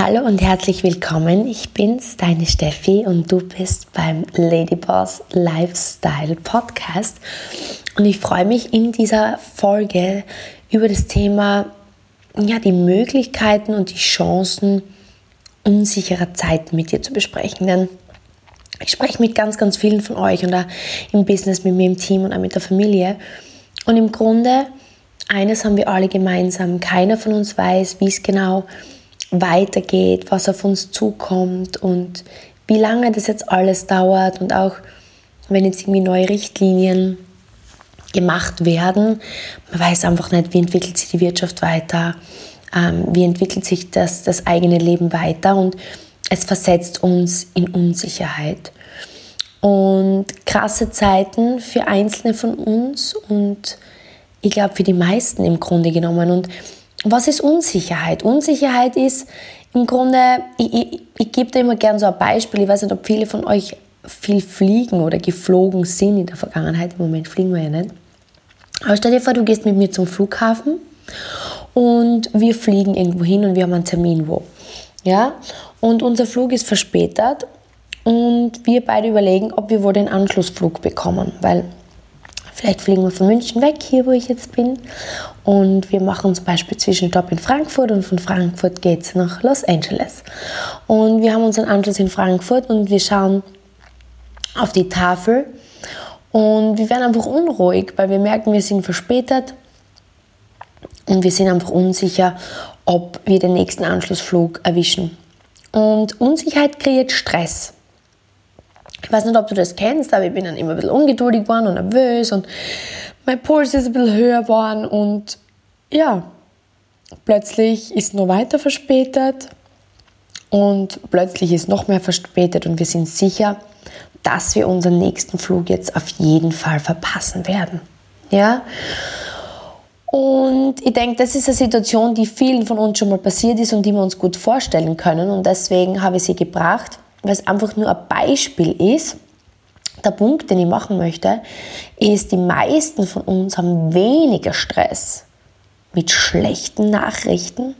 Hallo und herzlich willkommen. Ich bin's, deine Steffi und du bist beim Ladyboss Lifestyle Podcast. Und ich freue mich in dieser Folge über das Thema, ja, die Möglichkeiten und die Chancen unsicherer Zeiten mit dir zu besprechen. Denn ich spreche mit ganz, ganz vielen von euch und auch im Business mit mir im Team und auch mit der Familie. Und im Grunde, eines haben wir alle gemeinsam. Keiner von uns weiß, wie es genau ist weitergeht, was auf uns zukommt und wie lange das jetzt alles dauert und auch wenn jetzt irgendwie neue Richtlinien gemacht werden, man weiß einfach nicht, wie entwickelt sich die Wirtschaft weiter, ähm, wie entwickelt sich das, das eigene Leben weiter und es versetzt uns in Unsicherheit. Und krasse Zeiten für Einzelne von uns und ich glaube für die meisten im Grunde genommen. Und was ist Unsicherheit? Unsicherheit ist im Grunde, ich, ich, ich gebe da immer gerne so ein Beispiel, ich weiß nicht, ob viele von euch viel fliegen oder geflogen sind in der Vergangenheit, im Moment fliegen wir ja nicht. Aber stell dir vor, du gehst mit mir zum Flughafen und wir fliegen irgendwo hin und wir haben einen Termin wo. Ja? Und unser Flug ist verspätet und wir beide überlegen, ob wir wohl den Anschlussflug bekommen, weil Vielleicht fliegen wir von München weg, hier wo ich jetzt bin. Und wir machen zum Beispiel Zwischenstopp in Frankfurt und von Frankfurt geht es nach Los Angeles. Und wir haben unseren Anschluss in Frankfurt und wir schauen auf die Tafel und wir werden einfach unruhig, weil wir merken, wir sind verspätet und wir sind einfach unsicher, ob wir den nächsten Anschlussflug erwischen. Und Unsicherheit kreiert Stress. Ich weiß nicht, ob du das kennst, aber ich bin dann immer ein bisschen ungeduldig geworden und nervös und mein Puls ist ein bisschen höher geworden und ja, plötzlich ist noch weiter verspätet und plötzlich ist noch mehr verspätet und wir sind sicher, dass wir unseren nächsten Flug jetzt auf jeden Fall verpassen werden. Ja? Und ich denke, das ist eine Situation, die vielen von uns schon mal passiert ist und die wir uns gut vorstellen können. Und deswegen habe ich sie gebracht weil es einfach nur ein Beispiel ist. Der Punkt, den ich machen möchte, ist, die meisten von uns haben weniger Stress mit schlechten Nachrichten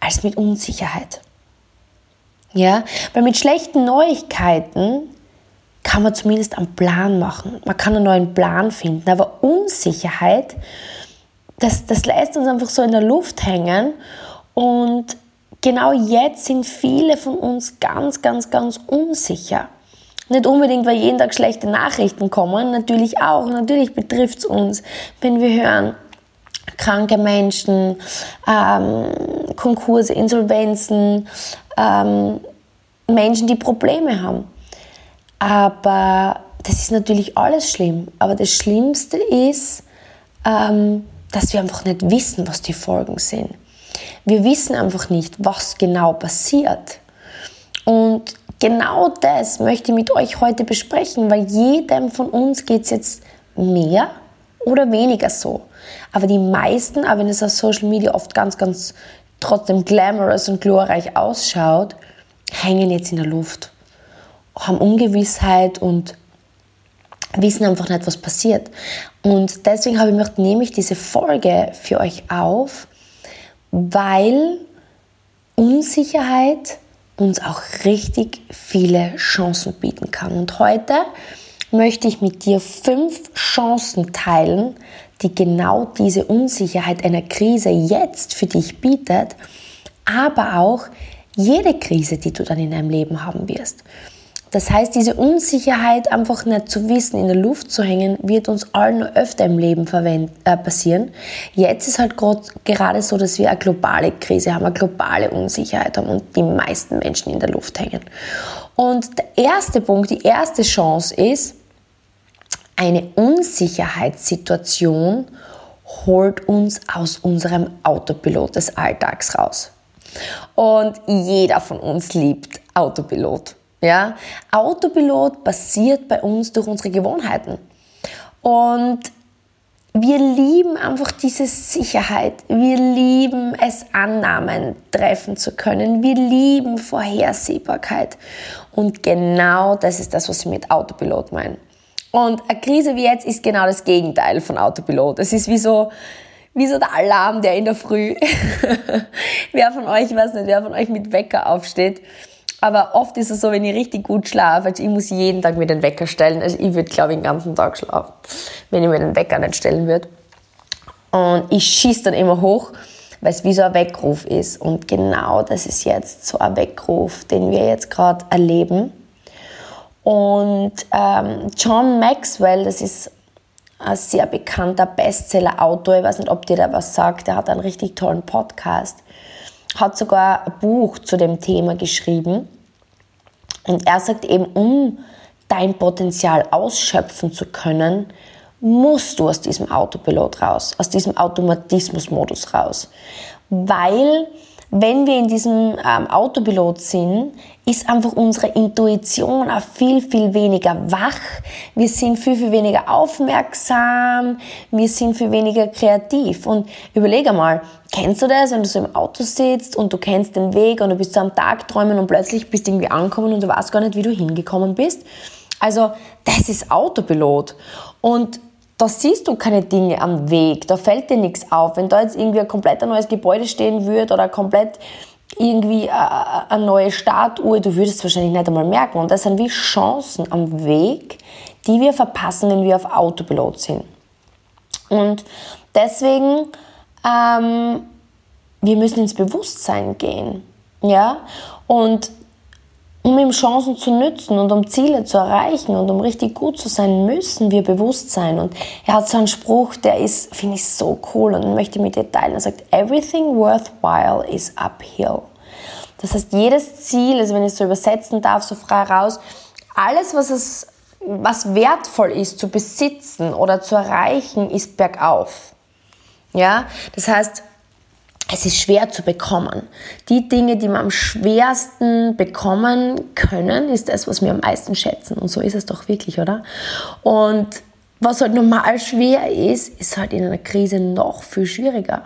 als mit Unsicherheit. Ja, weil mit schlechten Neuigkeiten kann man zumindest einen Plan machen. Man kann einen neuen Plan finden. Aber Unsicherheit, das, das lässt uns einfach so in der Luft hängen und genau jetzt sind viele von uns ganz, ganz, ganz unsicher. Nicht unbedingt, weil jeden Tag schlechte Nachrichten kommen, natürlich auch, natürlich betrifft es uns, wenn wir hören, kranke Menschen, ähm, Konkurse, Insolvenzen, ähm, Menschen, die Probleme haben. Aber das ist natürlich alles schlimm. Aber das Schlimmste ist, ähm, dass wir einfach nicht wissen, was die Folgen sind. Wir wissen einfach nicht, was genau passiert. Und genau das möchte ich mit euch heute besprechen, weil jedem von uns geht es jetzt mehr oder weniger so. Aber die meisten, auch wenn es auf Social Media oft ganz, ganz trotzdem glamorous und glorreich ausschaut, hängen jetzt in der Luft, haben Ungewissheit und wissen einfach nicht, was passiert. Und deswegen habe ich nehme ich diese Folge für euch auf, weil Unsicherheit uns auch richtig viele Chancen bieten kann. Und heute möchte ich mit dir fünf Chancen teilen, die genau diese Unsicherheit einer Krise jetzt für dich bietet, aber auch jede Krise, die du dann in deinem Leben haben wirst. Das heißt, diese Unsicherheit einfach nicht zu wissen, in der Luft zu hängen, wird uns allen nur öfter im Leben äh, passieren. Jetzt ist halt gerade so, dass wir eine globale Krise haben, eine globale Unsicherheit haben und die meisten Menschen in der Luft hängen. Und der erste Punkt, die erste Chance ist, eine Unsicherheitssituation holt uns aus unserem Autopilot des Alltags raus. Und jeder von uns liebt Autopilot. Ja? Autopilot passiert bei uns durch unsere Gewohnheiten. Und wir lieben einfach diese Sicherheit. Wir lieben es, Annahmen treffen zu können. Wir lieben Vorhersehbarkeit. Und genau das ist das, was ich mit Autopilot meine. Und eine Krise wie jetzt ist genau das Gegenteil von Autopilot. Es ist wie so, wie so der Alarm, der in der Früh. wer von euch, ich weiß nicht, wer von euch mit Wecker aufsteht. Aber oft ist es so, wenn ich richtig gut schlafe, also ich muss jeden Tag mir den Wecker stellen. Also ich würde, glaube ich, den ganzen Tag schlafen, wenn ich mir den Wecker nicht stellen würde. Und ich schieße dann immer hoch, weil es wie so ein Weckruf ist. Und genau das ist jetzt so ein Weckruf, den wir jetzt gerade erleben. Und ähm, John Maxwell, das ist ein sehr bekannter Bestseller-Autor, ich weiß nicht, ob dir da was sagt, der hat einen richtig tollen Podcast, hat sogar ein Buch zu dem Thema geschrieben. Und er sagt eben, um dein Potenzial ausschöpfen zu können, musst du aus diesem Autopilot raus, aus diesem Automatismusmodus raus. Weil wenn wir in diesem ähm, Autopilot sind, ist einfach unsere Intuition auch viel, viel weniger wach. Wir sind viel, viel weniger aufmerksam. Wir sind viel weniger kreativ. Und überleg einmal, kennst du das, wenn du so im Auto sitzt und du kennst den Weg und du bist so am Tag träumen und plötzlich bist du irgendwie angekommen und du weißt gar nicht, wie du hingekommen bist? Also, das ist Autopilot. Und da siehst du keine Dinge am Weg, da fällt dir nichts auf. Wenn da jetzt irgendwie ein komplett neues Gebäude stehen würde oder komplett irgendwie eine neue Statue, du würdest es wahrscheinlich nicht einmal merken. Und das sind wie Chancen am Weg, die wir verpassen, wenn wir auf Autopilot sind. Und deswegen, ähm, wir müssen ins Bewusstsein gehen. Ja? Und um ihm Chancen zu nützen und um Ziele zu erreichen und um richtig gut zu sein, müssen wir bewusst sein. Und er hat so einen Spruch, der ist, finde ich, so cool und möchte mit dir teilen. Er sagt, everything worthwhile is uphill. Das heißt, jedes Ziel, also wenn ich es so übersetzen darf, so frei raus, alles, was es, was wertvoll ist zu besitzen oder zu erreichen, ist bergauf. Ja, das heißt, es ist schwer zu bekommen. Die Dinge, die wir am schwersten bekommen können, ist das, was wir am meisten schätzen. Und so ist es doch wirklich, oder? Und was halt normal schwer ist, ist halt in einer Krise noch viel schwieriger.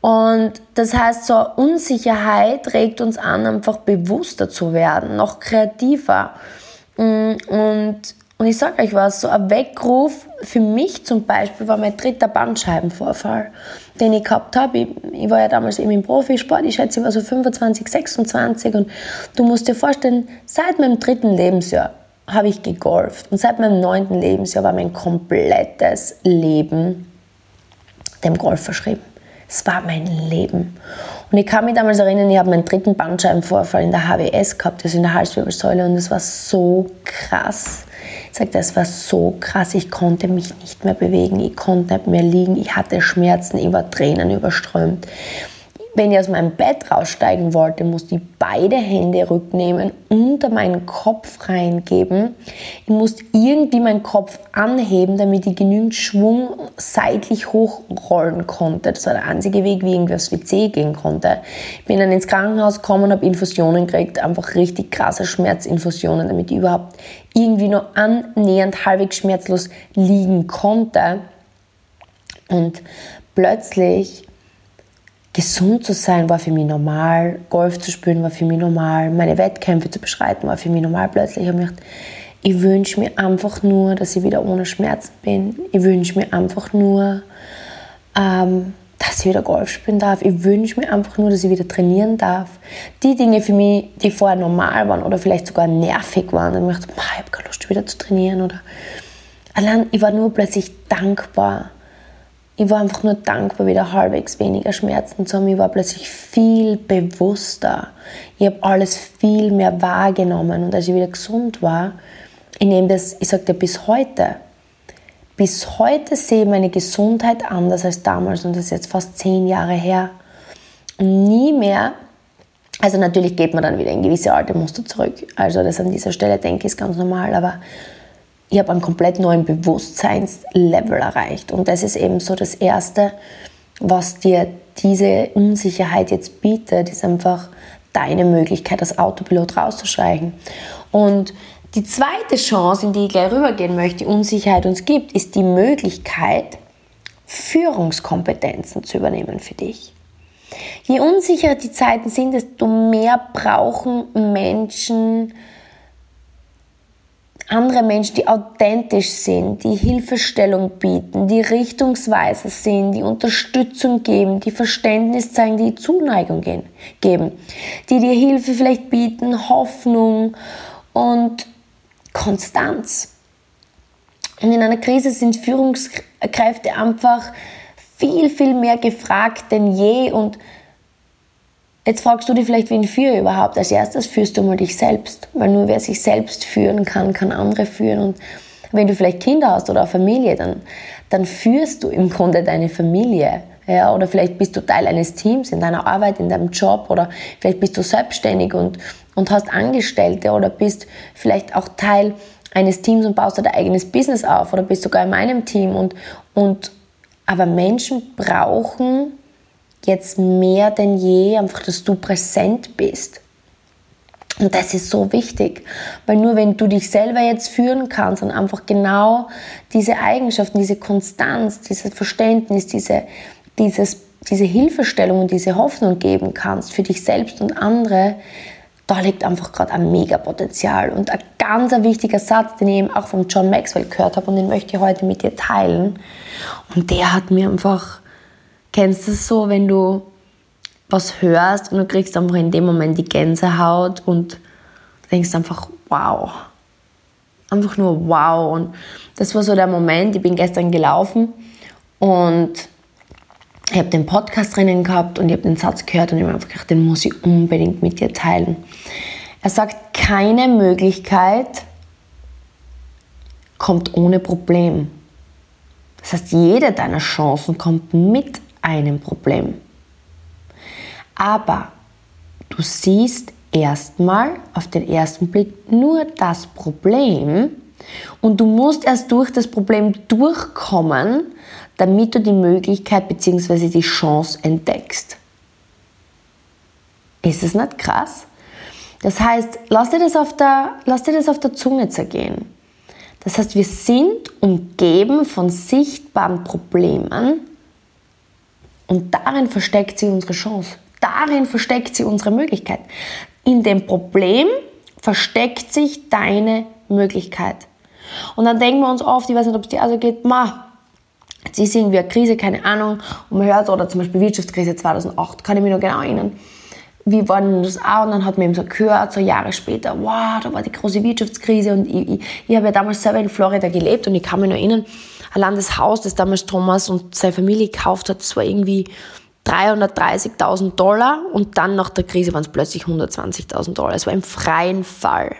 Und das heißt, so Unsicherheit regt uns an, einfach bewusster zu werden, noch kreativer. Und und ich sage euch was, so ein Weckruf für mich zum Beispiel war mein dritter Bandscheibenvorfall, den ich gehabt habe. Ich, ich, war ja damals eben im Profisport, ich schätze, ich war so 25, 26 und du musst dir vorstellen, seit meinem dritten Lebensjahr habe ich gegolft und seit meinem neunten Lebensjahr war mein komplettes Leben dem Golf verschrieben. Es war mein Leben. Und ich kann mich damals erinnern, ich habe meinen dritten Bandscheibenvorfall in der HWS gehabt, also in der Halswirbelsäule und es war so krass sagt, das war so krass, ich konnte mich nicht mehr bewegen, ich konnte nicht mehr liegen, ich hatte Schmerzen, ich war Tränen überströmt. Wenn ich aus meinem Bett raussteigen wollte, musste ich beide Hände rücknehmen, unter meinen Kopf reingeben. Ich musste irgendwie meinen Kopf anheben, damit ich genügend Schwung seitlich hochrollen konnte. Das war der einzige Weg, wie ich irgendwie aufs WC gehen konnte. Ich bin dann ins Krankenhaus gekommen, habe Infusionen gekriegt, einfach richtig krasse Schmerzinfusionen, damit ich überhaupt irgendwie nur annähernd halbwegs schmerzlos liegen konnte. Und plötzlich gesund zu sein war für mich normal, Golf zu spielen war für mich normal, meine Wettkämpfe zu beschreiten war für mich normal. Plötzlich habe ich gedacht, ich wünsche mir einfach nur, dass ich wieder ohne Schmerzen bin. Ich wünsche mir einfach nur, ähm, dass ich wieder Golf spielen darf. Ich wünsche mir einfach nur, dass ich wieder trainieren darf. Die Dinge für mich, die vorher normal waren oder vielleicht sogar nervig waren, dann habe ich gedacht, ich habe keine Lust wieder zu trainieren. Oder allein, ich war nur plötzlich dankbar ich war einfach nur dankbar, wieder halbwegs weniger Schmerzen zu haben. Ich war plötzlich viel bewusster. Ich habe alles viel mehr wahrgenommen. Und als ich wieder gesund war, ich nehme das, ich sage dir bis heute, bis heute sehe ich meine Gesundheit anders als damals und das ist jetzt fast zehn Jahre her. Und nie mehr, also natürlich geht man dann wieder in gewisse alte Muster zurück. Also das an dieser Stelle denke ich ist ganz normal, aber ich habe einen komplett neuen Bewusstseinslevel erreicht. Und das ist eben so das Erste, was dir diese Unsicherheit jetzt bietet, ist einfach deine Möglichkeit, als Autopilot rauszusteigen. Und die zweite Chance, in die ich gleich rübergehen möchte, die Unsicherheit uns gibt, ist die Möglichkeit, Führungskompetenzen zu übernehmen für dich. Je unsicherer die Zeiten sind, desto mehr brauchen Menschen andere Menschen, die authentisch sind, die Hilfestellung bieten, die Richtungsweiser sind, die Unterstützung geben, die Verständnis zeigen, die Zuneigung geben, die dir Hilfe vielleicht bieten, Hoffnung und Konstanz. Und in einer Krise sind Führungskräfte einfach viel, viel mehr gefragt denn je und Jetzt fragst du dich vielleicht, wen führe überhaupt? Als erstes führst du mal dich selbst, weil nur wer sich selbst führen kann, kann andere führen. Und wenn du vielleicht Kinder hast oder eine Familie, dann, dann führst du im Grunde deine Familie. Ja, oder vielleicht bist du Teil eines Teams in deiner Arbeit, in deinem Job oder vielleicht bist du selbstständig und, und hast Angestellte oder bist vielleicht auch Teil eines Teams und baust dein eigenes Business auf oder bist sogar in meinem Team. Und, und, aber Menschen brauchen jetzt mehr denn je einfach, dass du präsent bist. Und das ist so wichtig, weil nur wenn du dich selber jetzt führen kannst und einfach genau diese Eigenschaften, diese Konstanz, dieses Verständnis, diese, dieses, diese Hilfestellung und diese Hoffnung geben kannst für dich selbst und andere, da liegt einfach gerade ein Mega-Potenzial. Und ein ganz wichtiger Satz, den ich eben auch von John Maxwell gehört habe und den möchte ich heute mit dir teilen. Und der hat mir einfach Kennst du es so, wenn du was hörst und du kriegst einfach in dem Moment die Gänsehaut und denkst einfach, wow. Einfach nur wow. Und das war so der Moment, ich bin gestern gelaufen und ich habe den Podcast drinnen gehabt und ich habe den Satz gehört und ich habe einfach gedacht, den muss ich unbedingt mit dir teilen. Er sagt, keine Möglichkeit kommt ohne Problem. Das heißt, jede deiner Chancen kommt mit einem Problem. Aber du siehst erstmal auf den ersten Blick nur das Problem und du musst erst durch das Problem durchkommen, damit du die Möglichkeit bzw. die Chance entdeckst. Ist es nicht krass? Das heißt, lass dir das auf der, lass dir das auf der Zunge zergehen. Das heißt, wir sind umgeben von sichtbaren Problemen, und darin versteckt sie unsere Chance. Darin versteckt sie unsere Möglichkeit. In dem Problem versteckt sich deine Möglichkeit. Und dann denken wir uns oft, ich weiß nicht, ob es dir also geht, ma, jetzt ist irgendwie eine Krise, keine Ahnung, und man hört, oder zum Beispiel Wirtschaftskrise 2008, kann ich mich noch genau erinnern. Wie war denn das auch? Und dann hat man eben so gehört, so Jahre später, wow, da war die große Wirtschaftskrise und ich, ich, ich habe ja damals selber in Florida gelebt und ich kann mich noch erinnern, allein das Haus, das damals Thomas und seine Familie gekauft hat, das war irgendwie 330.000 Dollar und dann nach der Krise waren es plötzlich 120.000 Dollar. Es war im freien Fall.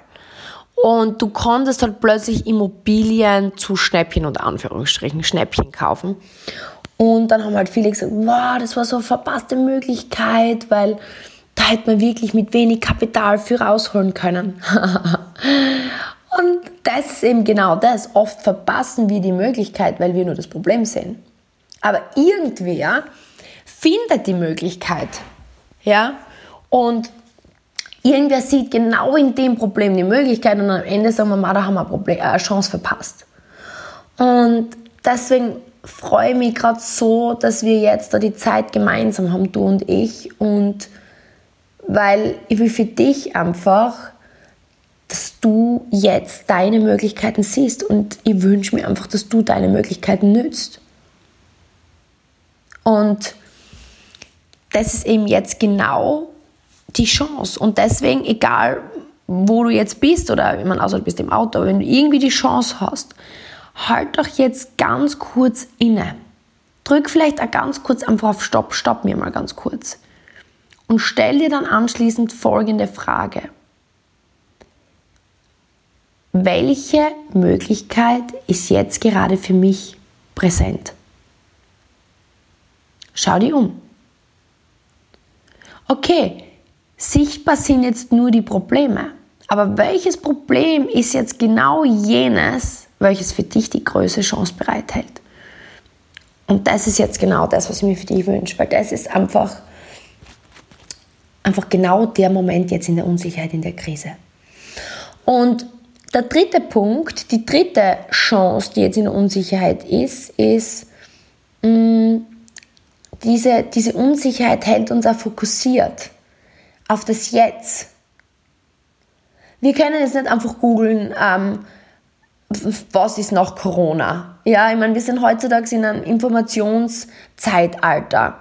Und du konntest halt plötzlich Immobilien zu Schnäppchen oder Anführungsstrichen Schnäppchen kaufen. Und dann haben halt viele gesagt, wow, das war so eine verpasste Möglichkeit, weil da hätte man wirklich mit wenig Kapital für rausholen können. Und das ist eben genau das. Oft verpassen wir die Möglichkeit, weil wir nur das Problem sehen. Aber irgendwer findet die Möglichkeit. Ja? Und irgendwer sieht genau in dem Problem die Möglichkeit und am Ende sagen wir mal, da haben wir eine, Problem, eine Chance verpasst. Und deswegen freue ich mich gerade so, dass wir jetzt da die Zeit gemeinsam haben, du und ich. Und weil ich will für dich einfach dass du jetzt deine Möglichkeiten siehst und ich wünsche mir einfach, dass du deine Möglichkeiten nützt. Und das ist eben jetzt genau die Chance. Und deswegen, egal wo du jetzt bist oder wenn man außer du bist im Auto, wenn du irgendwie die Chance hast, halt doch jetzt ganz kurz inne. Drück vielleicht auch ganz kurz einfach auf Stopp, stopp mir mal ganz kurz. Und stell dir dann anschließend folgende Frage welche Möglichkeit ist jetzt gerade für mich präsent? Schau dir um. Okay, sichtbar sind jetzt nur die Probleme, aber welches Problem ist jetzt genau jenes, welches für dich die größte Chance bereithält? Und das ist jetzt genau das, was ich mir für dich wünsche, weil das ist einfach, einfach genau der Moment jetzt in der Unsicherheit, in der Krise. Und der dritte Punkt, die dritte Chance, die jetzt in Unsicherheit ist, ist, mh, mm, diese, diese Unsicherheit hält uns auch fokussiert auf das Jetzt. Wir können jetzt nicht einfach googeln, ähm, was ist nach Corona? Ja, ich meine, wir sind heutzutage in einem Informationszeitalter.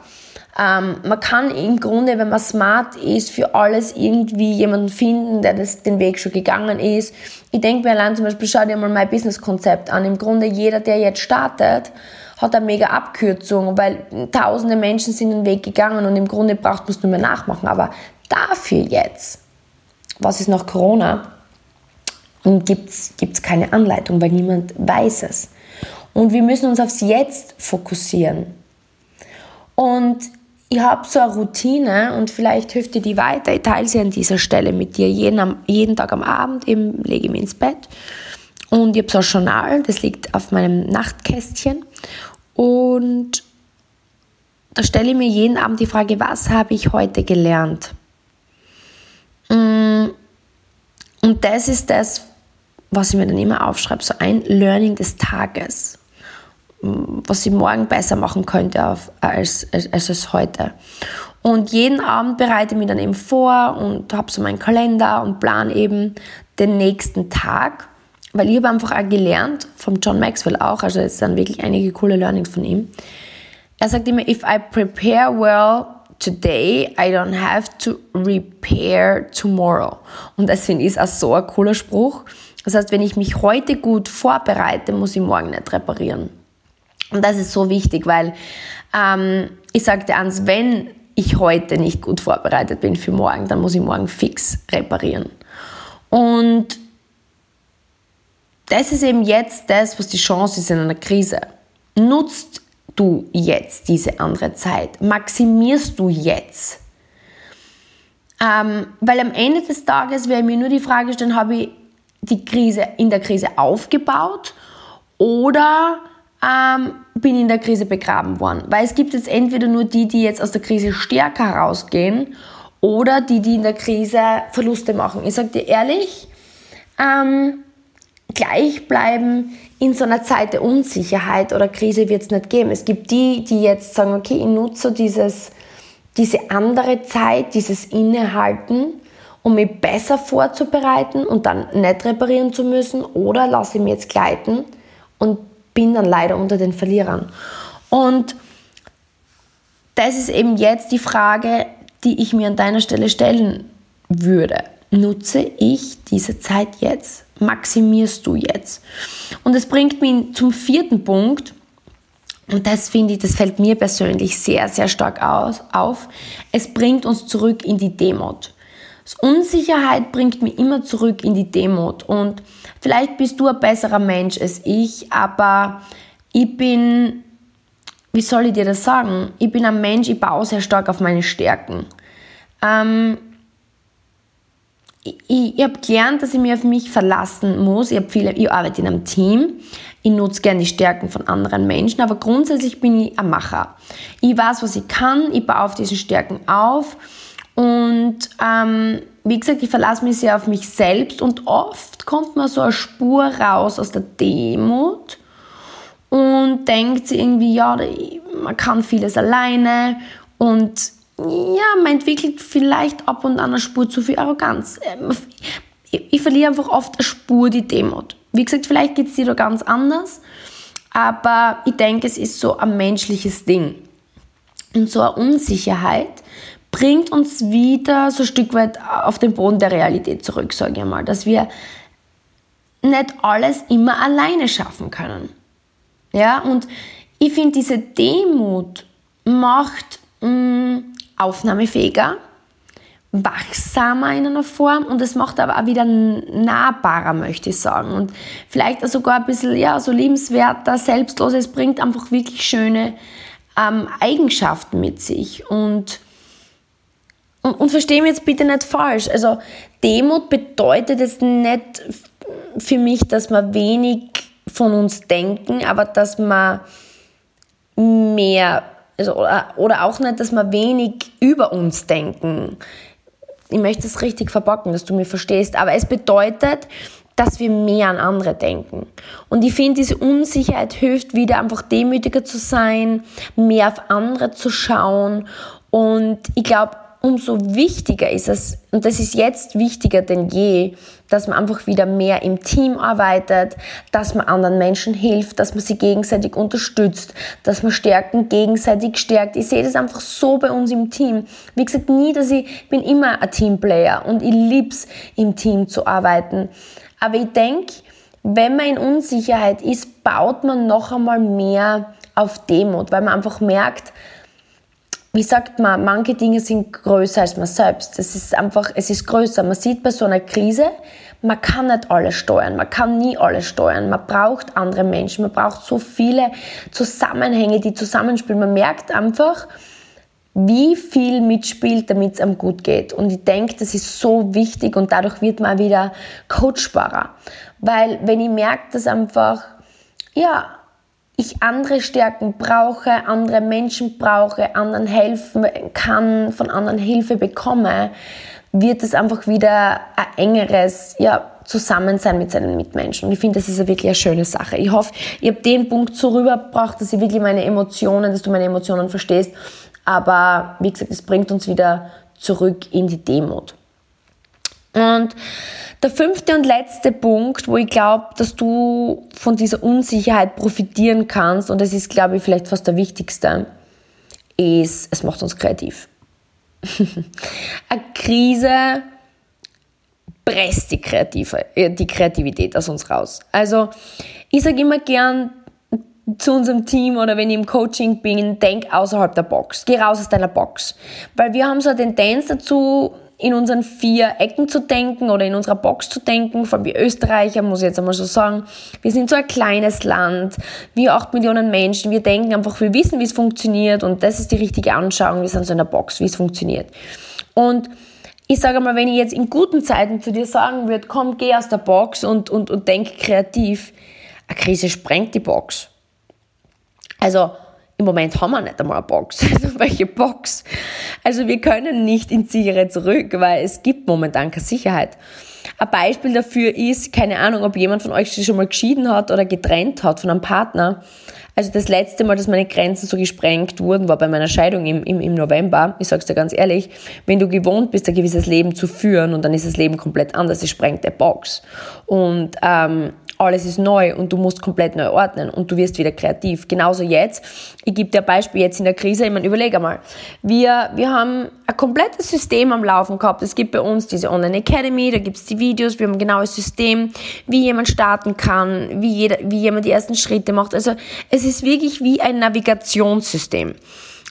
Ähm, man kann im Grunde, wenn man smart ist, für alles irgendwie jemanden finden, der das, den Weg schon gegangen ist. Ich denke mir allein zum Beispiel, schau dir mal mein Business-Konzept an. Im Grunde jeder, der jetzt startet, hat eine mega Abkürzung, weil tausende Menschen sind den Weg gegangen und im Grunde braucht man es nur mehr nachmachen. Aber dafür jetzt, was ist nach Corona, gibt es keine Anleitung, weil niemand weiß es. Und wir müssen uns aufs Jetzt fokussieren. Und ich habe so eine Routine und vielleicht hilft dir die weiter. Ich teile sie an dieser Stelle mit dir. Jeden, jeden Tag am Abend eben lege ich mich ins Bett und ich habe so ein Journal, das liegt auf meinem Nachtkästchen. Und da stelle ich mir jeden Abend die Frage, was habe ich heute gelernt? Mm, und das ist das, was ich mir dann immer aufschreibe, so ein Learning des Tages was ich morgen besser machen könnte als, als, als es heute. Und jeden Abend bereite ich mich dann eben vor und habe so meinen Kalender und plan eben den nächsten Tag, weil ich habe einfach auch gelernt, vom John Maxwell auch, also es sind wirklich einige coole Learnings von ihm. Er sagt immer, if I prepare well today, I don't have to repair tomorrow. Und das finde ich auch so ein cooler Spruch. Das heißt, wenn ich mich heute gut vorbereite, muss ich morgen nicht reparieren. Und das ist so wichtig, weil ähm, ich sagte ans, wenn ich heute nicht gut vorbereitet bin für morgen, dann muss ich morgen fix reparieren. Und das ist eben jetzt das, was die Chance ist in einer Krise. Nutzt du jetzt diese andere Zeit? Maximierst du jetzt? Ähm, weil am Ende des Tages ich mir nur die Frage stellen, habe ich die Krise in der Krise aufgebaut oder ähm, bin in der Krise begraben worden. Weil es gibt jetzt entweder nur die, die jetzt aus der Krise stärker herausgehen oder die, die in der Krise Verluste machen. Ich sage dir ehrlich, ähm, gleich bleiben in so einer Zeit der Unsicherheit oder Krise wird es nicht geben. Es gibt die, die jetzt sagen, okay, ich nutze dieses, diese andere Zeit, dieses Innehalten, um mich besser vorzubereiten und dann nicht reparieren zu müssen oder lasse ich mich jetzt gleiten und bin dann leider unter den Verlierern. Und das ist eben jetzt die Frage, die ich mir an deiner Stelle stellen würde. Nutze ich diese Zeit jetzt? Maximierst du jetzt? Und es bringt mich zum vierten Punkt. Und das finde ich, das fällt mir persönlich sehr, sehr stark aus, auf. Es bringt uns zurück in die Demut. Unsicherheit bringt mich immer zurück in die Demut. Und vielleicht bist du ein besserer Mensch als ich, aber ich bin, wie soll ich dir das sagen? Ich bin ein Mensch, ich baue sehr stark auf meine Stärken. Ähm, ich, ich, habe gelernt, dass ich mich auf mich verlassen muss. Ich, viele, ich arbeite in einem Team. Ich nutze gerne die Stärken von anderen Menschen, aber grundsätzlich bin ich ein Macher. Ich weiß, was ich kann, ich baue auf diese Stärken auf und ähm, wie gesagt, ich verlasse mich sehr auf mich selbst und oft kommt man so eine Spur raus aus der Demut und denkt sich irgendwie, ja, man kann vieles alleine und ja, man entwickelt vielleicht ab und an eine Spur zu viel Arroganz. Ähm, ich verliere einfach oft eine Spur die Demut. Wie gesagt, vielleicht geht es dir da ganz anders, aber ich denke, es ist so ein menschliches Ding. Und so eine Unsicherheit bringt uns wieder so ein Stück weit auf den Boden der Realität zurück, sage ich mal, dass wir nicht alles immer alleine schaffen können. Ja, und ich finde, diese Demut macht mh, mm, aufnahmefähiger, wachsamer in einer Form und es macht aber auch wieder nahbarer, möchte ich sagen. Und vielleicht sogar ein bisschen ja, so liebenswerter, selbstloser. Es bringt einfach wirklich schöne ähm, Eigenschaften mit sich. Und und, und verstehe mich jetzt bitte nicht falsch. Also Demut bedeutet jetzt nicht für mich, dass wir wenig von uns denken, aber dass wir mehr, also, oder, oder auch nicht, dass wir wenig über uns denken. Ich möchte es richtig verpacken, dass du mir verstehst, aber es bedeutet, dass wir mehr an andere denken. Und ich finde, diese Unsicherheit hilft wieder einfach demütiger zu sein, mehr auf andere zu schauen. Und ich glaube, umso wichtiger ist es, und das ist jetzt wichtiger denn je, dass man einfach wieder mehr im Team arbeitet, dass man anderen Menschen hilft, dass man sie gegenseitig unterstützt, dass man Stärken gegenseitig stärkt. Ich sehe das einfach so bei uns im Team. Wie gesagt, nie, dass ich, ich bin immer ein Teamplayer und ich lieb's, im Team zu arbeiten. Aber ich denke, wenn man in Unsicherheit ist, baut man noch einmal mehr auf Demut, weil man einfach merkt, wie sagt man, manche Dinge sind größer als man selbst. Es ist einfach, es ist größer. Man sieht bei so einer Krise, man kann nicht alles steuern, man kann nie alles steuern. Man braucht andere Menschen, man braucht so viele Zusammenhänge, die zusammenspielen. Man merkt einfach, wie viel mitspielt, damit es einem gut geht. Und ich denke, das ist so wichtig und dadurch wird man wieder coachbarer. Weil wenn ich merke, dass einfach, ja, ich andere Stärken brauche, andere Menschen brauche, anderen helfen kann, von anderen Hilfe bekomme, wird es einfach wieder ein engeres ja, Zusammensein mit seinen Mitmenschen. Und ich finde, das ist wirklich eine schöne Sache. Ich hoffe, ihr habt den Punkt so rübergebracht, dass ihr wirklich meine Emotionen, dass du meine Emotionen verstehst. Aber wie gesagt, es bringt uns wieder zurück in die Demut. Und der fünfte und letzte Punkt, wo ich glaube, dass du von dieser Unsicherheit profitieren kannst, und das ist, glaube ich, vielleicht fast der wichtigste, ist, es macht uns kreativ. Eine Krise presst die, Kreative, äh, die Kreativität aus uns raus. Also, ich sage immer gern zu unserem Team oder wenn ich im Coaching bin, denk außerhalb der Box. Geh raus aus deiner Box. Weil wir haben so eine Tendenz dazu, in unseren vier Ecken zu denken oder in unserer Box zu denken, vor allem wie Österreicher, muss ich jetzt einmal so sagen. Wir sind so ein kleines Land, wir acht Millionen Menschen, wir denken einfach, wir wissen, wie es funktioniert und das ist die richtige Anschauung, wir sind so in der Box, wie es funktioniert. Und ich sage mal, wenn ich jetzt in guten Zeiten zu dir sagen würde, komm, geh aus der Box und, und, und denk kreativ, eine Krise sprengt die Box. Also, im Moment haben wir nicht einmal eine Box. Also welche Box? Also wir können nicht ins Sichere zurück, weil es gibt momentan keine Sicherheit. Ein Beispiel dafür ist, keine Ahnung, ob jemand von euch sich schon mal geschieden hat oder getrennt hat von einem Partner. Also das letzte Mal, dass meine Grenzen so gesprengt wurden, war bei meiner Scheidung im, im, im November. Ich sag's dir ganz ehrlich, wenn du gewohnt bist, ein gewisses Leben zu führen und dann ist das Leben komplett anders, es sprengt der Box. Und ähm, alles ist neu und du musst komplett neu ordnen und du wirst wieder kreativ. Genauso jetzt. Ich gebe dir ein Beispiel jetzt in der Krise. Ich meine, überlege einmal. Wir, wir haben ein komplettes System am Laufen gehabt. Es gibt bei uns diese Online Academy, da gibt es die Videos, wir haben ein genaues System, wie jemand starten kann, wie, jeder, wie jemand die ersten Schritte macht. Also es ist wirklich wie ein Navigationssystem.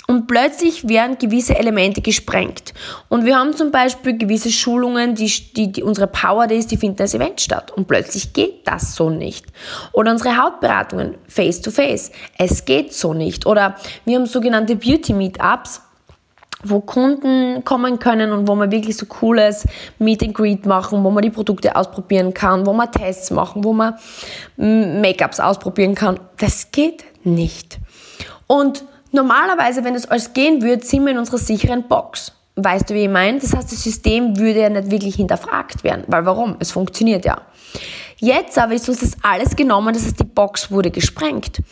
Und plötzlich werden gewisse Elemente gesprengt. Und wir haben zum Beispiel gewisse Schulungen, die, die, die unsere Power Days, die finden als Event statt. Und plötzlich geht das so nicht. Oder unsere Hautberatungen face to face. Es geht so nicht. Oder wir haben sogenannte Beauty Meetups wo Kunden kommen können und wo man wirklich so cooles Meet and Greet machen, wo man die Produkte ausprobieren kann, wo man Tests machen, wo man Make-ups ausprobieren kann. Das geht nicht. Und Normalerweise, wenn es alles gehen würde, sind wir in unserer sicheren Box. Weißt du, wie ich meine? Das heißt, das System würde ja nicht wirklich hinterfragt werden. Weil warum? Es funktioniert ja. Jetzt aber ist uns das alles genommen, das heißt, die Box wurde gesprengt.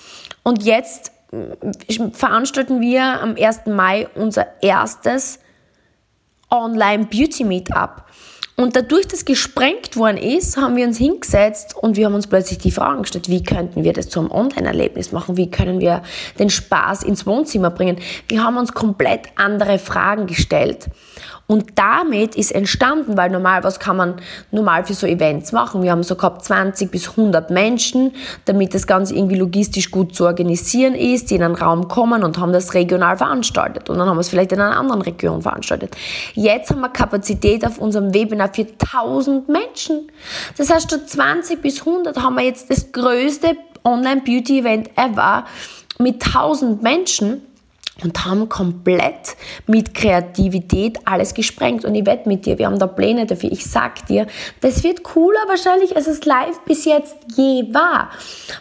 Und jetzt äh, veranstalten wir am 1. Mai unser erstes Online Beauty Meetup. Und dadurch, dass gesprengt worden ist, haben wir uns hingesetzt und wir haben uns plötzlich die Fragen gestellt, wie könnten wir das zum Online-Erlebnis machen? Wie können wir den Spaß ins Wohnzimmer bringen? Wir haben uns komplett andere Fragen gestellt. Und damit ist entstanden, weil normal, was kann man normal für so Events machen? Wir haben so gehabt 20 bis 100 Menschen, damit das Ganze irgendwie logistisch gut zu organisieren ist, die in einen Raum kommen und haben das regional veranstaltet. Und dann haben wir es vielleicht in einer anderen Region veranstaltet. Jetzt haben wir Kapazität auf unserem Webinar für 1000 Menschen. Das heißt, statt 20 bis 100 haben wir jetzt das größte Online-Beauty-Event ever mit 1000 Menschen und haben komplett mit Kreativität alles gesprengt. Und ich wette mit dir, wir haben da Pläne dafür. Ich sag dir, das wird cooler wahrscheinlich, als es live bis jetzt je war.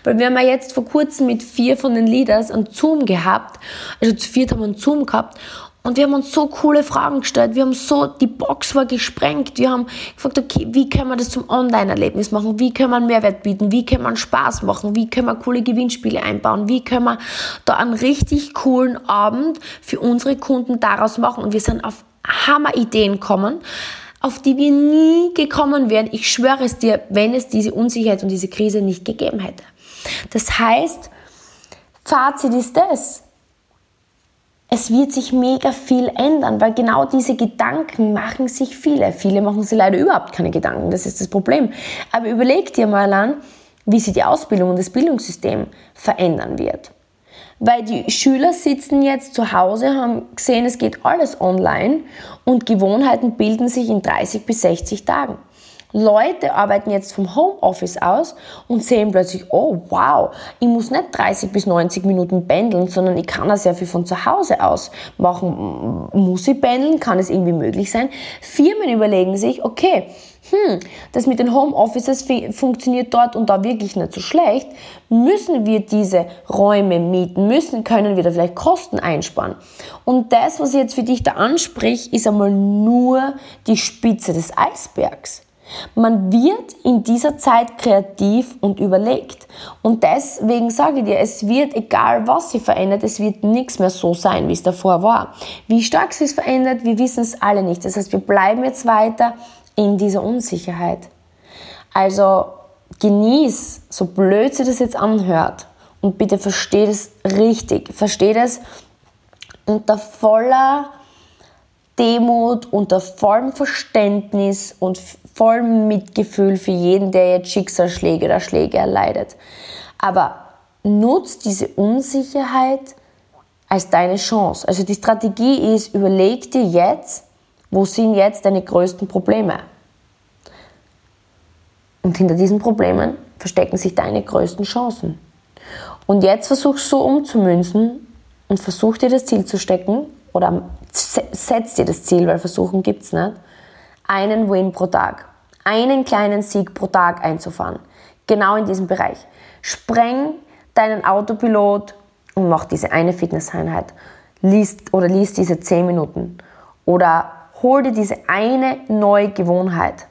Weil wir haben ja jetzt vor kurzem mit vier von den Leaders einen Zoom gehabt. Also zu viert haben wir einen Zoom gehabt. Und wir haben uns so coole Fragen gestellt. Wir haben so, die Box war gesprengt. Wir haben gefragt, okay, wie können wir das zum Online-Erlebnis machen? Wie können wir einen Mehrwert bieten? Wie können wir Spaß machen? Wie können wir coole Gewinnspiele einbauen? Wie können wir da einen richtig coolen Abend für unsere Kunden daraus machen? Und wir sind auf Hammerideen kommen, auf die wir nie gekommen wären. Ich schwöre es dir, wenn es diese Unsicherheit und diese Krise nicht gegeben hätte. Das heißt, Fazit ist das. Es wird sich mega viel ändern, weil genau diese Gedanken machen sich viele. Viele machen sich leider überhaupt keine Gedanken, das ist das Problem. Aber überleg dir mal an, wie sich die Ausbildung und das Bildungssystem verändern wird. Weil die Schüler sitzen jetzt zu Hause, haben gesehen, es geht alles online und Gewohnheiten bilden sich in 30 bis 60 Tagen. Leute arbeiten jetzt vom Homeoffice aus und sehen plötzlich, oh wow, ich muss nicht 30 bis 90 Minuten pendeln, sondern ich kann das sehr viel von zu Hause aus machen. Muss ich pendeln? Kann es irgendwie möglich sein? Firmen überlegen sich, okay, hm, das mit den Homeoffices funktioniert dort und da wirklich nicht so schlecht. Müssen wir diese Räume mieten? Müssen, können wir da vielleicht Kosten einsparen? Und das, was ich jetzt für dich da ansprich, ist einmal nur die Spitze des Eisbergs. Man wird in dieser Zeit kreativ und überlegt. Und deswegen sage ich dir, es wird, egal was sich verändert, es wird nichts mehr so sein, wie es davor war. Wie stark es verändert, wir wissen es alle nicht. Das heißt, wir bleiben jetzt weiter in dieser Unsicherheit. Also genieß, so blöd sich das jetzt anhört. Und bitte versteh das richtig. Versteh das unter voller Demut, unter vollem Verständnis und vollem Mitgefühl für jeden, der jetzt Schicksalsschläge oder Schläge erleidet. Aber nutzt diese Unsicherheit als deine Chance. Also die Strategie ist, überleg dir jetzt, wo sind jetzt deine größten Probleme? Und hinter diesen Problemen verstecken sich deine größten Chancen. Und jetzt versuch so umzumünzen und versuch dir das Ziel zu stecken oder setz dir das Ziel, weil Versuchen gibt es nicht, einen Win pro Tag, einen kleinen Sieg pro Tag einzufahren. Genau in diesem Bereich. Spreng deinen Autopilot und mach diese eine Fitnesseinheit. Lies oder lies diese 10 Minuten. Oder hol dir diese eine neue Gewohnheit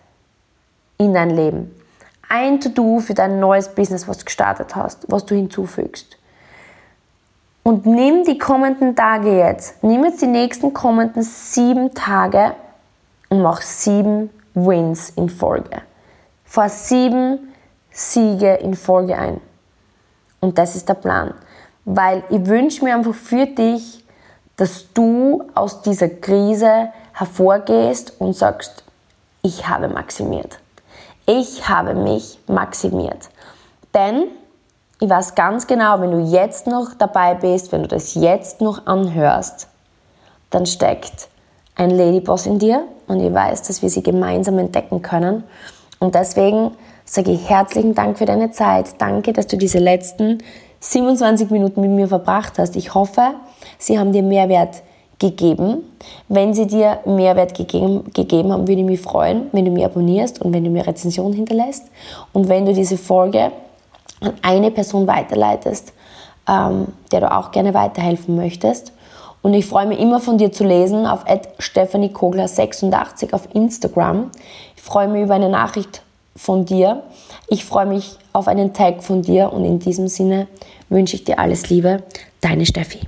in dein Leben. Ein To-Do für dein neues Business, was du gestartet hast, was du hinzufügst. Und nimm die kommenden Tage jetzt, nimm jetzt die nächsten kommenden sieben Tage und mach sieben Wins in Folge. Fahr sieben Siege in Folge ein. Und das ist der Plan. Weil ich wünsche mir einfach für dich, dass du aus dieser Krise hervorgehst und sagst, ich habe maximiert. Ich habe mich maximiert. Denn ich weiß ganz genau, wenn du jetzt noch dabei bist, wenn du das jetzt noch anhörst, dann steckt ein Ladyboss in dir und ich weiß, dass wir sie gemeinsam entdecken können. Und deswegen sage ich herzlichen Dank für deine Zeit. Danke, dass du diese letzten 27 Minuten mit mir verbracht hast. Ich hoffe, sie haben dir Mehrwert gegeben. Wenn sie dir Mehrwert gegeben, gegeben haben, würde ich mich freuen, wenn du mir abonnierst und wenn du mir Rezension hinterlässt. Und wenn du diese Folge an eine Person weiterleitest, ähm, der du auch gerne weiterhelfen möchtest. Und ich freue mich immer von dir zu lesen auf Stephanie Kogler 86 auf Instagram. Ich freue mich über eine Nachricht von dir. Ich freue mich auf einen Tag von dir und in diesem Sinne wünsche ich dir alles Liebe. Deine Steffi.